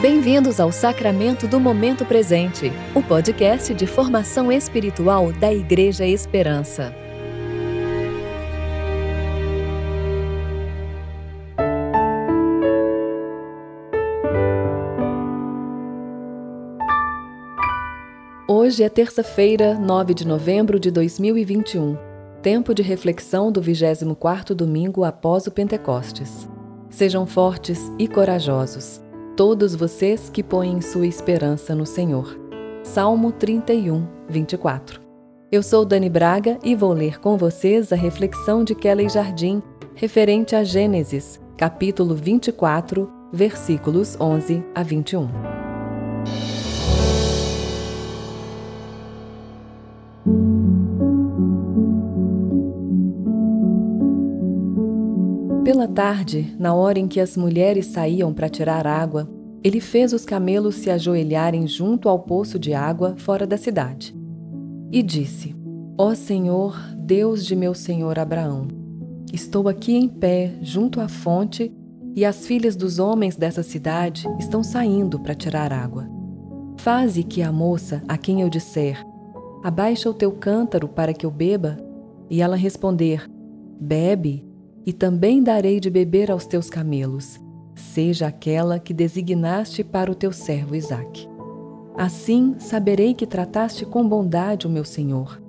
Bem-vindos ao Sacramento do Momento Presente, o podcast de formação espiritual da Igreja Esperança. Hoje é terça-feira, 9 de novembro de 2021, tempo de reflexão do 24º domingo após o Pentecostes. Sejam fortes e corajosos todos vocês que põem sua esperança no Senhor. Salmo 31, 24. Eu sou Dani Braga e vou ler com vocês a reflexão de Kelly Jardim referente a Gênesis, capítulo 24, versículos 11 a 21. Pela tarde, na hora em que as mulheres saíam para tirar água, ele fez os camelos se ajoelharem junto ao poço de água fora da cidade. E disse: Ó Senhor, Deus de meu senhor Abraão, estou aqui em pé junto à fonte e as filhas dos homens dessa cidade estão saindo para tirar água. Faze que a moça a quem eu disser: Abaixa o teu cântaro para que eu beba, e ela responder: Bebe e também darei de beber aos teus camelos, seja aquela que designaste para o teu servo Isaque. Assim saberei que trataste com bondade o meu senhor.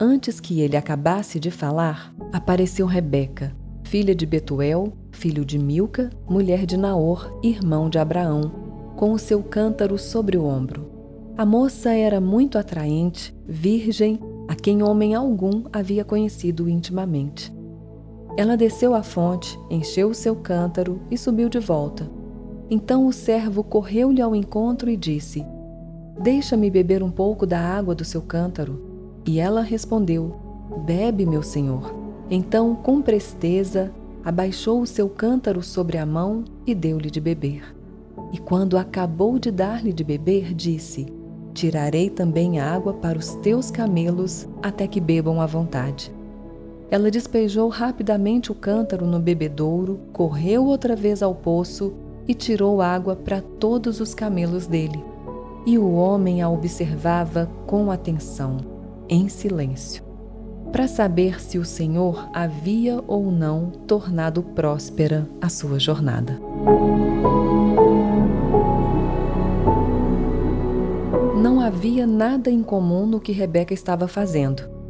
Antes que ele acabasse de falar, apareceu Rebeca, filha de Betuel, filho de Milca, mulher de Naor, irmão de Abraão, com o seu cântaro sobre o ombro. A moça era muito atraente, virgem, a quem homem algum havia conhecido intimamente. Ela desceu à fonte, encheu o seu cântaro e subiu de volta. Então o servo correu-lhe ao encontro e disse: Deixa-me beber um pouco da água do seu cântaro. E ela respondeu: Bebe, meu senhor. Então, com presteza, abaixou o seu cântaro sobre a mão e deu-lhe de beber. E quando acabou de dar-lhe de beber, disse: Tirarei também água para os teus camelos até que bebam à vontade. Ela despejou rapidamente o cântaro no bebedouro, correu outra vez ao poço e tirou água para todos os camelos dele. E o homem a observava com atenção, em silêncio, para saber se o Senhor havia ou não tornado próspera a sua jornada. Não havia nada em comum no que Rebeca estava fazendo.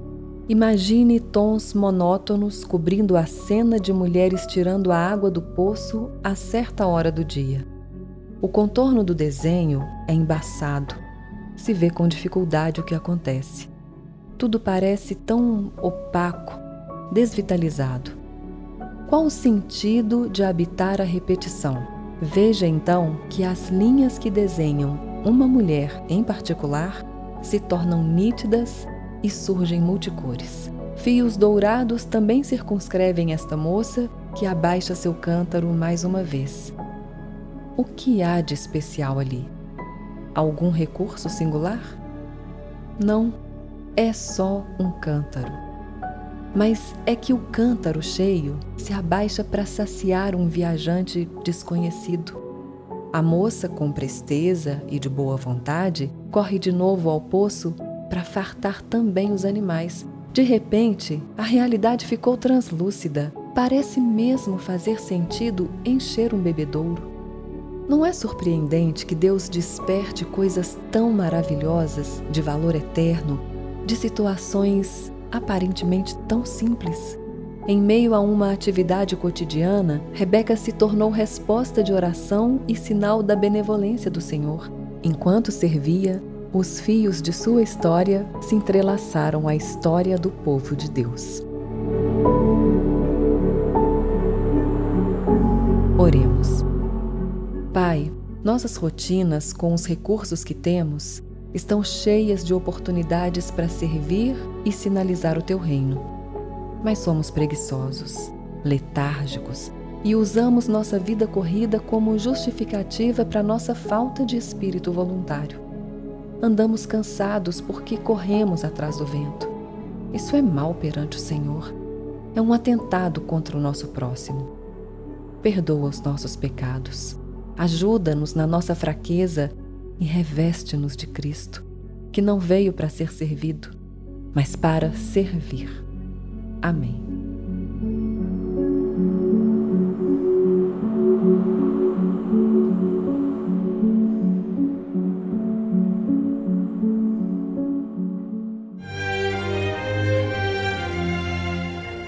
Imagine tons monótonos cobrindo a cena de mulheres tirando a água do poço a certa hora do dia. O contorno do desenho é embaçado. Se vê com dificuldade o que acontece. Tudo parece tão opaco, desvitalizado. Qual o sentido de habitar a repetição? Veja então que as linhas que desenham uma mulher em particular se tornam nítidas e surgem multicores. Fios dourados também circunscrevem esta moça que abaixa seu cântaro mais uma vez. O que há de especial ali? Algum recurso singular? Não, é só um cântaro. Mas é que o cântaro cheio se abaixa para saciar um viajante desconhecido. A moça, com presteza e de boa vontade, corre de novo ao poço para fartar também os animais. De repente, a realidade ficou translúcida. Parece mesmo fazer sentido encher um bebedouro. Não é surpreendente que Deus desperte coisas tão maravilhosas, de valor eterno, de situações aparentemente tão simples? Em meio a uma atividade cotidiana, Rebeca se tornou resposta de oração e sinal da benevolência do Senhor. Enquanto servia, os fios de sua história se entrelaçaram à história do povo de Deus. Oremos. Pai, nossas rotinas, com os recursos que temos, estão cheias de oportunidades para servir e sinalizar o teu reino. Mas somos preguiçosos, letárgicos e usamos nossa vida corrida como justificativa para nossa falta de espírito voluntário andamos cansados porque corremos atrás do vento. Isso é mal perante o Senhor. É um atentado contra o nosso próximo. Perdoa os nossos pecados. Ajuda-nos na nossa fraqueza e reveste-nos de Cristo, que não veio para ser servido, mas para servir. Amém.